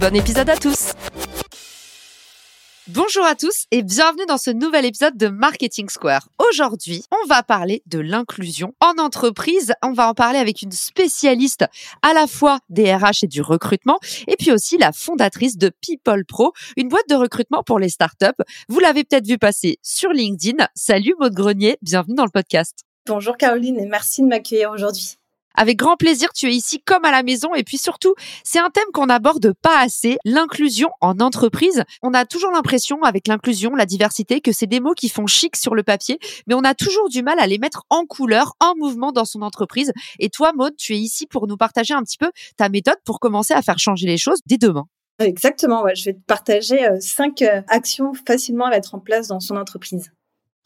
Bon épisode à tous Bonjour à tous et bienvenue dans ce nouvel épisode de Marketing Square. Aujourd'hui, on va parler de l'inclusion en entreprise. On va en parler avec une spécialiste à la fois des RH et du recrutement et puis aussi la fondatrice de People Pro, une boîte de recrutement pour les startups. Vous l'avez peut-être vu passer sur LinkedIn. Salut Maud Grenier, bienvenue dans le podcast. Bonjour Caroline et merci de m'accueillir aujourd'hui. Avec grand plaisir, tu es ici comme à la maison. Et puis surtout, c'est un thème qu'on n'aborde pas assez, l'inclusion en entreprise. On a toujours l'impression, avec l'inclusion, la diversité, que c'est des mots qui font chic sur le papier, mais on a toujours du mal à les mettre en couleur, en mouvement dans son entreprise. Et toi, Maud, tu es ici pour nous partager un petit peu ta méthode pour commencer à faire changer les choses dès demain. Exactement, je vais te partager euh, cinq euh, actions facilement à mettre en place dans son entreprise.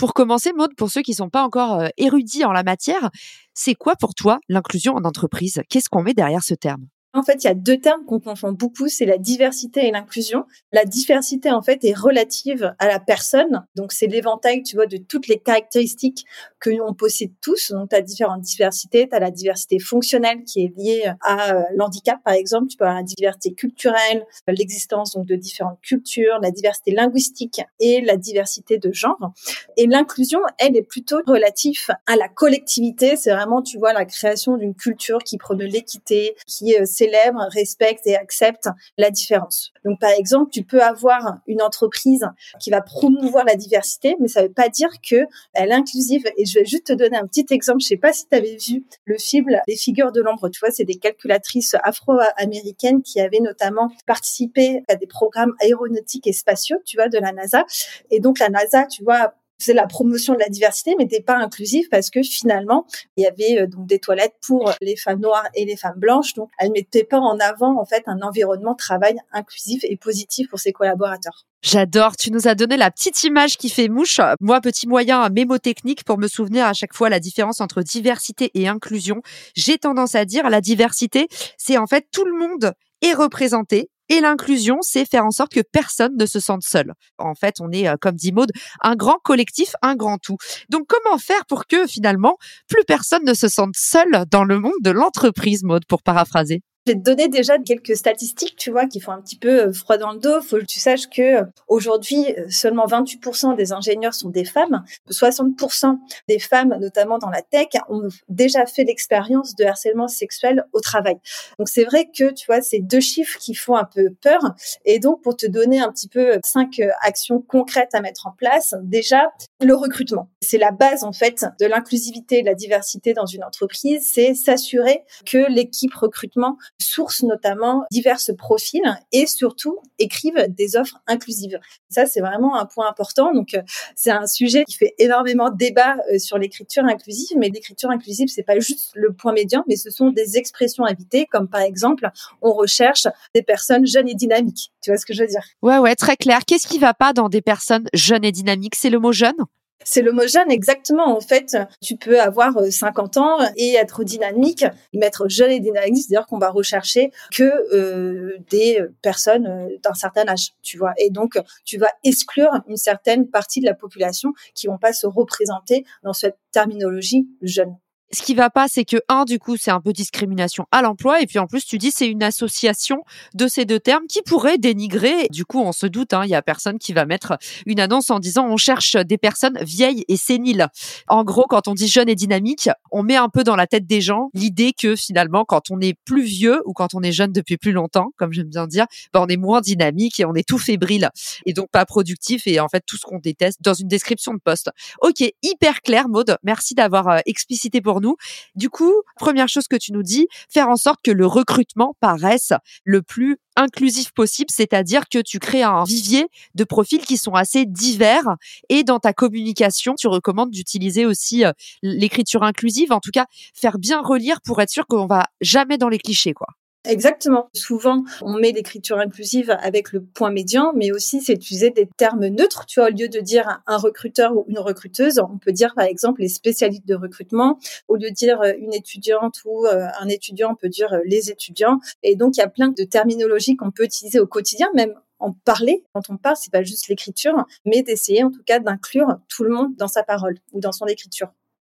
Pour commencer, Maud, pour ceux qui sont pas encore euh, érudits en la matière, c'est quoi pour toi l'inclusion en entreprise? Qu'est-ce qu'on met derrière ce terme? En fait, il y a deux termes qu'on confond beaucoup, c'est la diversité et l'inclusion. La diversité, en fait, est relative à la personne. Donc, c'est l'éventail, tu vois, de toutes les caractéristiques que l'on possède tous. Donc, tu as différentes diversités. Tu as la diversité fonctionnelle qui est liée à euh, l'handicap, par exemple. Tu peux avoir la diversité culturelle, l'existence donc de différentes cultures, la diversité linguistique et la diversité de genre. Et l'inclusion, elle, est plutôt relative à la collectivité. C'est vraiment, tu vois, la création d'une culture qui prône l'équité, qui euh, célèbre, respecte et accepte la différence. Donc, par exemple, tu peux avoir une entreprise qui va promouvoir la diversité, mais ça ne veut pas dire qu'elle est inclusive. Et je vais juste te donner un petit exemple. Je sais pas si tu avais vu le film Les figures de l'ombre. Tu vois, c'est des calculatrices afro-américaines qui avaient notamment participé à des programmes aéronautiques et spatiaux, tu vois, de la NASA. Et donc, la NASA, tu vois, c'est la promotion de la diversité, mais n'était pas inclusif parce que finalement, il y avait euh, donc des toilettes pour les femmes noires et les femmes blanches. Donc, elle mettait pas en avant, en fait, un environnement de travail inclusif et positif pour ses collaborateurs. J'adore. Tu nous as donné la petite image qui fait mouche. Moi, petit moyen mémotechnique pour me souvenir à chaque fois la différence entre diversité et inclusion. J'ai tendance à dire la diversité, c'est en fait tout le monde est représenté et l'inclusion, c'est faire en sorte que personne ne se sente seul. En fait, on est, euh, comme dit Maude, un grand collectif, un grand tout. Donc, comment faire pour que finalement, plus personne ne se sente seul dans le monde de l'entreprise, Maude, pour paraphraser? Je vais te donner déjà quelques statistiques, tu vois, qui font un petit peu euh, froid dans le dos. Faut que tu saches que euh, aujourd'hui, euh, seulement 28% des ingénieurs sont des femmes. 60% des femmes, notamment dans la tech, ont déjà fait l'expérience de harcèlement sexuel au travail. Donc c'est vrai que, tu vois, c'est deux chiffres qui font un peu peur. Et donc, pour te donner un petit peu cinq actions concrètes à mettre en place, déjà, le recrutement. C'est la base, en fait, de l'inclusivité et de la diversité dans une entreprise. C'est s'assurer que l'équipe recrutement source notamment diverses profils et surtout écrivent des offres inclusives. Ça, c'est vraiment un point important. Donc, euh, c'est un sujet qui fait énormément débat euh, sur l'écriture inclusive, mais l'écriture inclusive, c'est pas juste le point médian, mais ce sont des expressions invitées, comme par exemple, on recherche des personnes jeunes et dynamiques. Tu vois ce que je veux dire? Ouais, ouais, très clair. Qu'est-ce qui va pas dans des personnes jeunes et dynamiques? C'est le mot jeune? C'est l'homogène, exactement. En fait, tu peux avoir 50 euh, ans et être dynamique, mettre jeune et dynamique, c'est-à-dire qu'on va rechercher que euh, des personnes euh, d'un certain âge, tu vois. Et donc, tu vas exclure une certaine partie de la population qui vont pas se représenter dans cette terminologie jeune ce qui va pas, c'est que un, du coup, c'est un peu discrimination à l'emploi, et puis en plus, tu dis c'est une association de ces deux termes qui pourrait dénigrer. Du coup, on se doute, hein, il y a personne qui va mettre une annonce en disant on cherche des personnes vieilles et séniles. En gros, quand on dit jeune et dynamique, on met un peu dans la tête des gens l'idée que finalement, quand on est plus vieux ou quand on est jeune depuis plus longtemps, comme j'aime bien dire, ben, on est moins dynamique et on est tout fébrile et donc pas productif et en fait tout ce qu'on déteste dans une description de poste. Ok, hyper clair, Maude. Merci d'avoir euh, explicité pour nous. Du coup, première chose que tu nous dis, faire en sorte que le recrutement paraisse le plus inclusif possible, c'est-à-dire que tu crées un vivier de profils qui sont assez divers et dans ta communication, tu recommandes d'utiliser aussi euh, l'écriture inclusive, en tout cas faire bien relire pour être sûr qu'on va jamais dans les clichés quoi. Exactement. Souvent, on met l'écriture inclusive avec le point médian, mais aussi c'est utiliser des termes neutres. Tu vois, au lieu de dire un recruteur ou une recruteuse, on peut dire par exemple les spécialistes de recrutement. Au lieu de dire euh, une étudiante ou euh, un étudiant, on peut dire euh, les étudiants. Et donc, il y a plein de terminologies qu'on peut utiliser au quotidien, même en parler. Quand on parle, c'est pas juste l'écriture, mais d'essayer en tout cas d'inclure tout le monde dans sa parole ou dans son écriture.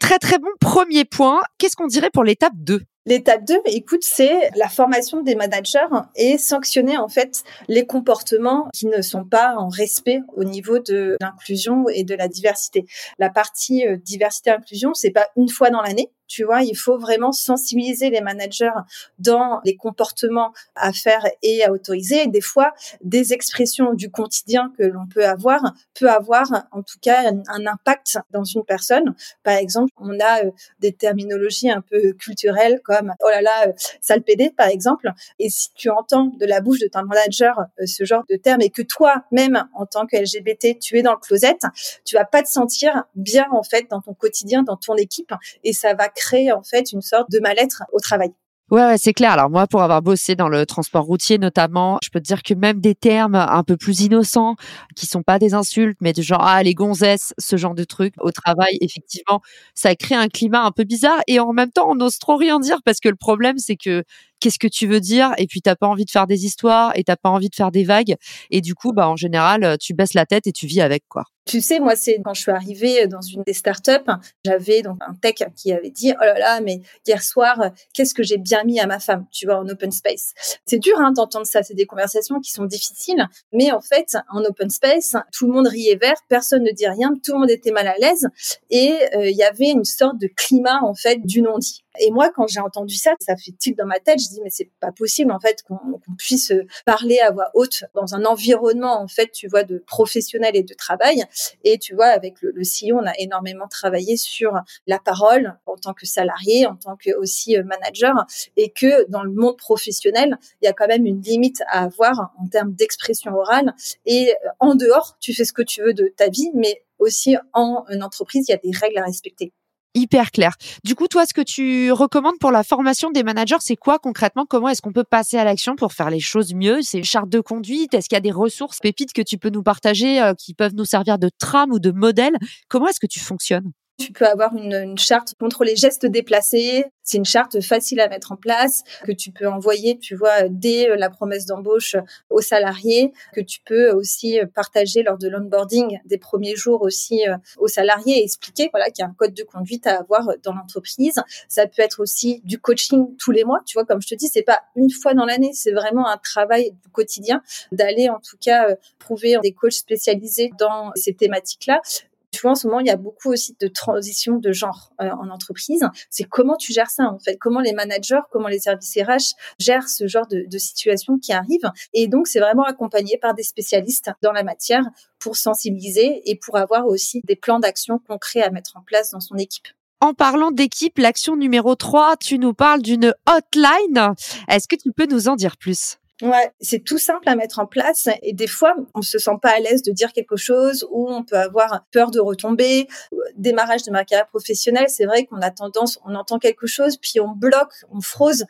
Très très bon premier point. Qu'est-ce qu'on dirait pour l'étape 2 L'étape 2, écoute, c'est la formation des managers et sanctionner en fait les comportements qui ne sont pas en respect au niveau de l'inclusion et de la diversité. La partie euh, diversité inclusion, c'est pas une fois dans l'année, tu vois, il faut vraiment sensibiliser les managers dans les comportements à faire et à autoriser. Et des fois, des expressions du quotidien que l'on peut avoir peut avoir, en tout cas, un, impact dans une personne. Par exemple, on a euh, des terminologies un peu culturelles comme oh là là, euh, sale pédé, par exemple. Et si tu entends de la bouche de ton manager euh, ce genre de terme et que toi, même en tant que LGBT, tu es dans le closet, tu vas pas te sentir bien en fait dans ton quotidien, dans ton équipe, et ça va créer en fait une sorte de mal-être au travail. Ouais, ouais c'est clair. Alors moi, pour avoir bossé dans le transport routier notamment, je peux te dire que même des termes un peu plus innocents, qui sont pas des insultes, mais du genre ah les gonzesses, ce genre de trucs au travail, effectivement, ça crée un climat un peu bizarre et en même temps, on n'ose trop rien dire parce que le problème, c'est que qu'est-ce que tu veux dire et puis t'as pas envie de faire des histoires et t'as pas envie de faire des vagues et du coup, bah en général, tu baisses la tête et tu vis avec quoi. Tu sais, moi, c'est quand je suis arrivée dans une des startups, j'avais donc un tech qui avait dit, oh là là, mais hier soir, qu'est-ce que j'ai bien mis à ma femme, tu vois, en open space. C'est dur hein, d'entendre ça, c'est des conversations qui sont difficiles, mais en fait, en open space, tout le monde riait vert, personne ne dit rien, tout le monde était mal à l'aise, et euh, il y avait une sorte de climat en fait du non-dit. Et moi, quand j'ai entendu ça, ça fait tilt dans ma tête. Je dis mais c'est pas possible en fait qu'on puisse parler à voix haute dans un environnement en fait, tu vois, de professionnel et de travail. Et tu vois, avec le, le CEO, on a énormément travaillé sur la parole en tant que salarié, en tant que aussi euh, manager, et que dans le monde professionnel, il y a quand même une limite à avoir en termes d'expression orale. Et euh, en dehors, tu fais ce que tu veux de ta vie, mais aussi en entreprise, il y a des règles à respecter hyper clair. Du coup, toi, ce que tu recommandes pour la formation des managers, c'est quoi concrètement? Comment est-ce qu'on peut passer à l'action pour faire les choses mieux? C'est une charte de conduite? Est-ce qu'il y a des ressources pépites que tu peux nous partager euh, qui peuvent nous servir de trame ou de modèle? Comment est-ce que tu fonctionnes? Tu peux avoir une, une, charte contre les gestes déplacés. C'est une charte facile à mettre en place que tu peux envoyer, tu vois, dès la promesse d'embauche aux salariés, que tu peux aussi partager lors de l'onboarding des premiers jours aussi euh, aux salariés et expliquer, voilà, qu'il y a un code de conduite à avoir dans l'entreprise. Ça peut être aussi du coaching tous les mois, tu vois, comme je te dis, c'est pas une fois dans l'année, c'est vraiment un travail du quotidien d'aller en tout cas euh, prouver des coachs spécialisés dans ces thématiques-là en ce moment, il y a beaucoup aussi de transition de genre euh, en entreprise. C'est comment tu gères ça, en fait? Comment les managers, comment les services RH gèrent ce genre de, de situation qui arrive? Et donc, c'est vraiment accompagné par des spécialistes dans la matière pour sensibiliser et pour avoir aussi des plans d'action concrets à mettre en place dans son équipe. En parlant d'équipe, l'action numéro 3, tu nous parles d'une hotline. Est-ce que tu peux nous en dire plus? Ouais, c'est tout simple à mettre en place et des fois on se sent pas à l'aise de dire quelque chose ou on peut avoir peur de retomber. Démarrage de ma carrière professionnelle, c'est vrai qu'on a tendance, on entend quelque chose puis on bloque, on frose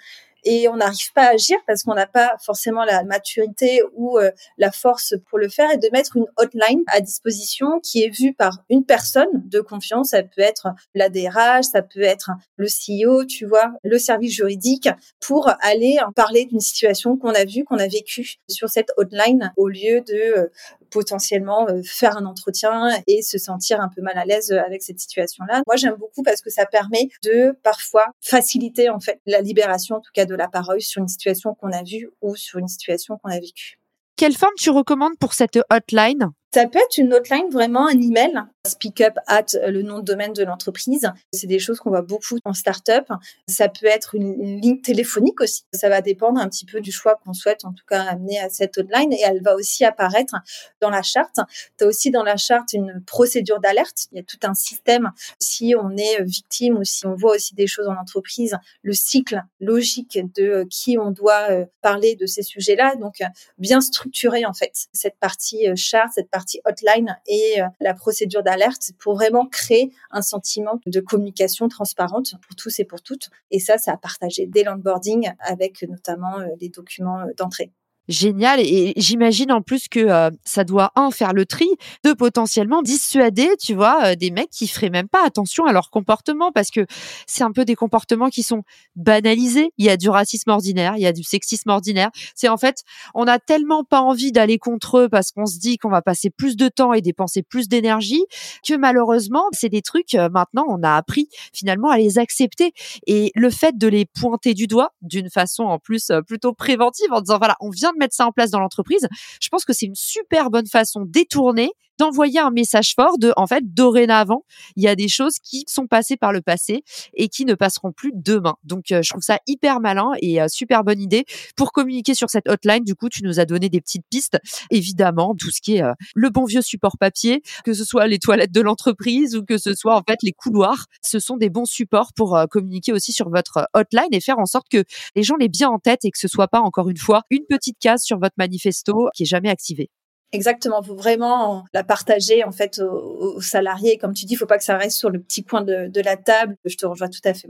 et on n'arrive pas à agir parce qu'on n'a pas forcément la maturité ou euh, la force pour le faire et de mettre une hotline à disposition qui est vue par une personne de confiance. Ça peut être la DRH, ça peut être le CEO, tu vois, le service juridique pour aller en parler d'une situation qu'on a vue, qu'on a vécue sur cette hotline au lieu de euh, potentiellement euh, faire un entretien et se sentir un peu mal à l'aise avec cette situation-là. Moi, j'aime beaucoup parce que ça permet de parfois faciliter en fait la libération, en tout cas de la parole sur une situation qu'on a vue ou sur une situation qu'on a vécue. Quelle forme tu recommandes pour cette hotline? Ça peut être une hotline, vraiment un email, speak up at le nom de domaine de l'entreprise. C'est des choses qu'on voit beaucoup en startup. Ça peut être une, ligne téléphonique aussi. Ça va dépendre un petit peu du choix qu'on souhaite en tout cas amener à cette hotline et elle va aussi apparaître dans la charte. Tu as aussi dans la charte une procédure d'alerte. Il y a tout un système. Si on est victime ou si on voit aussi des choses en entreprise, le cycle logique de qui on doit euh, parler de ces sujets-là. Donc, bien structurer en fait cette partie euh, charte, cette partie hotline et euh, la procédure d'alerte pour vraiment créer un sentiment de communication transparente pour tous et pour toutes. Et ça, ça a partagé dès l'onboarding avec notamment euh, les documents d'entrée. Génial. Et j'imagine en plus que euh, ça doit, un, faire le tri, deux, potentiellement dissuader, tu vois, euh, des mecs qui feraient même pas attention à leur comportement parce que c'est un peu des comportements qui sont banalisés. Il y a du racisme ordinaire, il y a du sexisme ordinaire. C'est en fait, on a tellement pas envie d'aller contre eux parce qu'on se dit qu'on va passer plus de temps et dépenser plus d'énergie que malheureusement, c'est des trucs, euh, maintenant, on a appris finalement à les accepter. Et le fait de les pointer du doigt d'une façon en plus plutôt préventive en disant, voilà, on vient mettre ça en place dans l'entreprise, je pense que c'est une super bonne façon détournée d'envoyer un message fort de, en fait, dorénavant, il y a des choses qui sont passées par le passé et qui ne passeront plus demain. Donc, euh, je trouve ça hyper malin et euh, super bonne idée pour communiquer sur cette hotline. Du coup, tu nous as donné des petites pistes. Évidemment, tout ce qui est euh, le bon vieux support papier, que ce soit les toilettes de l'entreprise ou que ce soit en fait les couloirs, ce sont des bons supports pour communiquer aussi sur votre hotline et faire en sorte que les gens l'aient bien en tête et que ce soit pas encore une fois une petite case sur votre manifesto qui est jamais activée. Exactement, faut vraiment la partager en fait aux, salariés. Comme tu dis, il faut pas que ça reste sur le petit coin de, de la table. Je te rejoins tout à fait.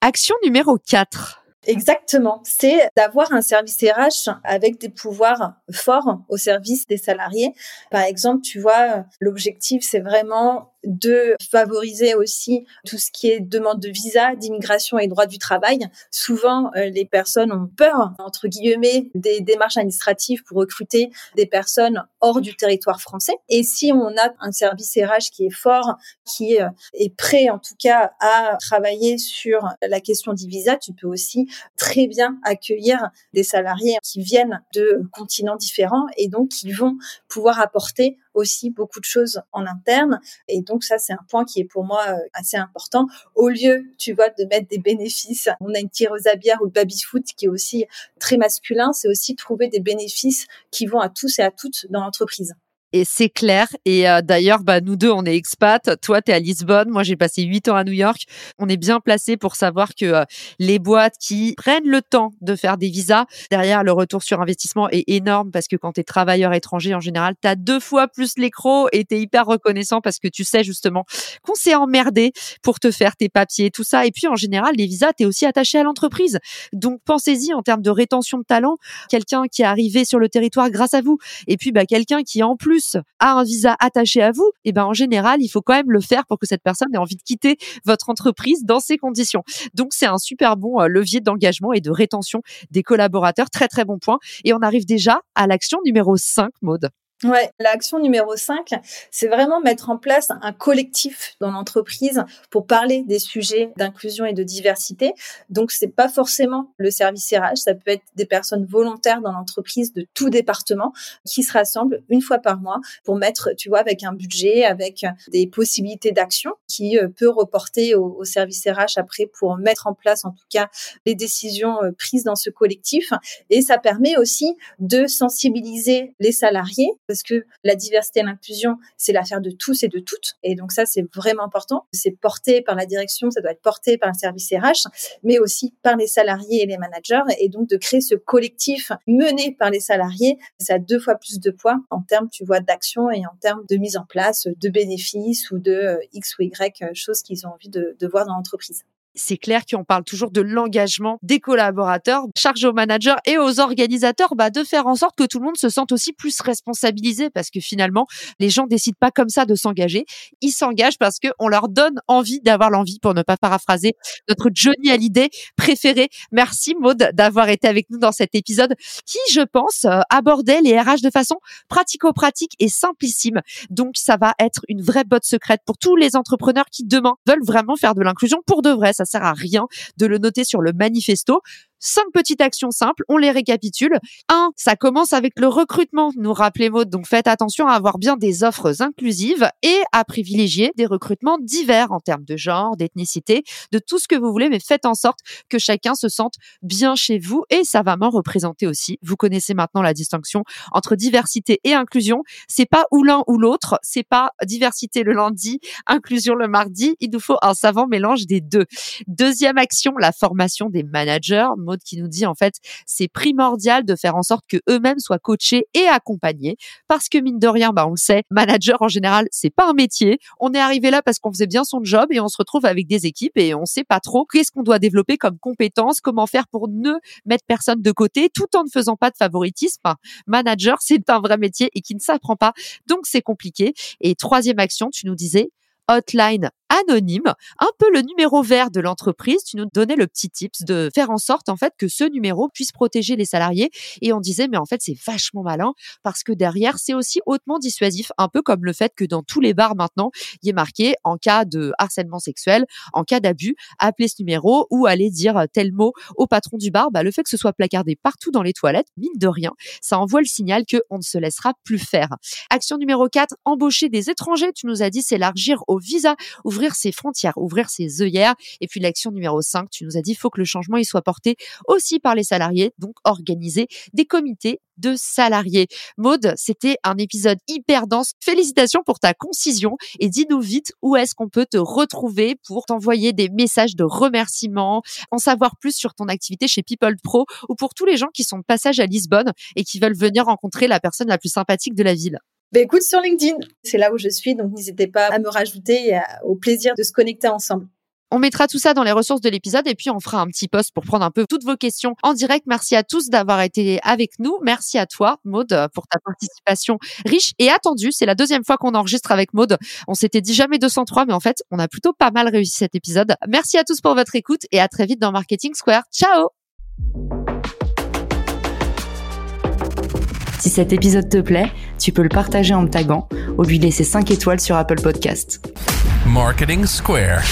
Action numéro 4. Exactement. C'est d'avoir un service RH avec des pouvoirs forts au service des salariés. Par exemple, tu vois, l'objectif, c'est vraiment de favoriser aussi tout ce qui est demande de visa, d'immigration et droit du travail. Souvent, euh, les personnes ont peur, entre guillemets, des démarches administratives pour recruter des personnes hors du territoire français. Et si on a un service RH qui est fort, qui euh, est prêt en tout cas à travailler sur la question du visa, tu peux aussi très bien accueillir des salariés qui viennent de continents différents et donc qui vont pouvoir apporter aussi beaucoup de choses en interne. Et donc ça, c'est un point qui est pour moi euh, assez important. Au lieu, tu vois, de mettre des bénéfices, on a une tireuse à bière ou le baby-foot qui est aussi très masculin, c'est aussi trouver des bénéfices qui vont à tous et à toutes dans l'entreprise et c'est clair. Et euh, d'ailleurs, bah, nous deux, on est expats. Toi, tu es à Lisbonne. Moi, j'ai passé huit ans à New York. On est bien placé pour savoir que euh, les boîtes qui prennent le temps de faire des visas, derrière, le retour sur investissement est énorme parce que quand tu es travailleur étranger, en général, tu as deux fois plus l'écro et tu es hyper reconnaissant parce que tu sais justement qu'on s'est emmerdé pour te faire tes papiers, tout ça. Et puis, en général, les visas, tu es aussi attaché à l'entreprise. Donc, pensez-y en termes de rétention de talent. Quelqu'un qui est arrivé sur le territoire grâce à vous. Et puis, bah, quelqu'un qui, en plus, a un visa attaché à vous, et eh ben en général, il faut quand même le faire pour que cette personne ait envie de quitter votre entreprise dans ces conditions. Donc c'est un super bon euh, levier d'engagement et de rétention des collaborateurs, très très bon point. Et on arrive déjà à l'action numéro 5, Maude. Ouais, l'action numéro 5, c'est vraiment mettre en place un collectif dans l'entreprise pour parler des sujets d'inclusion et de diversité. Donc c'est pas forcément le service RH, ça peut être des personnes volontaires dans l'entreprise de tout département qui se rassemblent une fois par mois pour mettre, tu vois, avec un budget, avec des possibilités d'action qui euh, peut reporter au, au service RH après pour mettre en place en tout cas les décisions euh, prises dans ce collectif et ça permet aussi de sensibiliser les salariés parce que la diversité et l'inclusion, c'est l'affaire de tous et de toutes. Et donc ça, c'est vraiment important. C'est porté par la direction, ça doit être porté par un service RH, mais aussi par les salariés et les managers. Et donc de créer ce collectif mené par les salariés, ça a deux fois plus de poids en termes, tu vois, d'action et en termes de mise en place de bénéfices ou de euh, X ou Y euh, choses qu'ils ont envie de, de voir dans l'entreprise c'est clair qu'on parle toujours de l'engagement des collaborateurs, charge aux managers et aux organisateurs bah, de faire en sorte que tout le monde se sente aussi plus responsabilisé parce que finalement, les gens décident pas comme ça de s'engager. Ils s'engagent parce qu'on leur donne envie d'avoir l'envie, pour ne pas paraphraser notre Johnny Hallyday préféré. Merci Maude d'avoir été avec nous dans cet épisode qui, je pense, euh, abordait les RH de façon pratico-pratique et simplissime. Donc, ça va être une vraie botte secrète pour tous les entrepreneurs qui demain veulent vraiment faire de l'inclusion pour de vrai ça sert à rien de le noter sur le manifesto. Cinq petites actions simples, on les récapitule. Un, ça commence avec le recrutement, nous rappelez Maud. Donc faites attention à avoir bien des offres inclusives et à privilégier des recrutements divers en termes de genre, d'ethnicité, de tout ce que vous voulez, mais faites en sorte que chacun se sente bien chez vous et savamment représenté aussi. Vous connaissez maintenant la distinction entre diversité et inclusion. C'est pas ou l'un ou l'autre, c'est pas diversité le lundi, inclusion le mardi. Il nous faut un savant mélange des deux. Deuxième action, la formation des managers. Qui nous dit en fait, c'est primordial de faire en sorte que eux-mêmes soient coachés et accompagnés parce que mine de rien, bah on le sait, manager en général, c'est pas un métier. On est arrivé là parce qu'on faisait bien son job et on se retrouve avec des équipes et on sait pas trop qu'est-ce qu'on doit développer comme compétences, comment faire pour ne mettre personne de côté tout en ne faisant pas de favoritisme. Manager, c'est un vrai métier et qui ne s'apprend pas. Donc c'est compliqué. Et troisième action, tu nous disais hotline anonyme, un peu le numéro vert de l'entreprise. Tu nous donnais le petit tips de faire en sorte en fait que ce numéro puisse protéger les salariés. Et on disait mais en fait c'est vachement malin parce que derrière c'est aussi hautement dissuasif, un peu comme le fait que dans tous les bars maintenant il est marqué en cas de harcèlement sexuel, en cas d'abus, appelez ce numéro ou allez dire tel mot au patron du bar. Bah, le fait que ce soit placardé partout dans les toilettes, mine de rien, ça envoie le signal que on ne se laissera plus faire. Action numéro 4, embaucher des étrangers. Tu nous as dit s'élargir au visa, ouvrir ouvrir ses frontières, ouvrir ses œillères. Et puis l'action numéro 5, tu nous as dit, il faut que le changement il soit porté aussi par les salariés, donc organiser des comités de salariés. Maude, c'était un épisode hyper dense. Félicitations pour ta concision et dis-nous vite où est-ce qu'on peut te retrouver pour t'envoyer des messages de remerciements, en savoir plus sur ton activité chez People Pro ou pour tous les gens qui sont de passage à Lisbonne et qui veulent venir rencontrer la personne la plus sympathique de la ville. Ben écoute, sur LinkedIn, c'est là où je suis, donc n'hésitez pas à me rajouter et au plaisir de se connecter ensemble. On mettra tout ça dans les ressources de l'épisode et puis on fera un petit post pour prendre un peu toutes vos questions en direct. Merci à tous d'avoir été avec nous. Merci à toi, Maude, pour ta participation riche et attendue. C'est la deuxième fois qu'on enregistre avec Maude. On s'était dit jamais 203, mais en fait, on a plutôt pas mal réussi cet épisode. Merci à tous pour votre écoute et à très vite dans Marketing Square. Ciao! Si cet épisode te plaît, tu peux le partager en me taguant ou lui laisser 5 étoiles sur Apple Podcast. Marketing Square.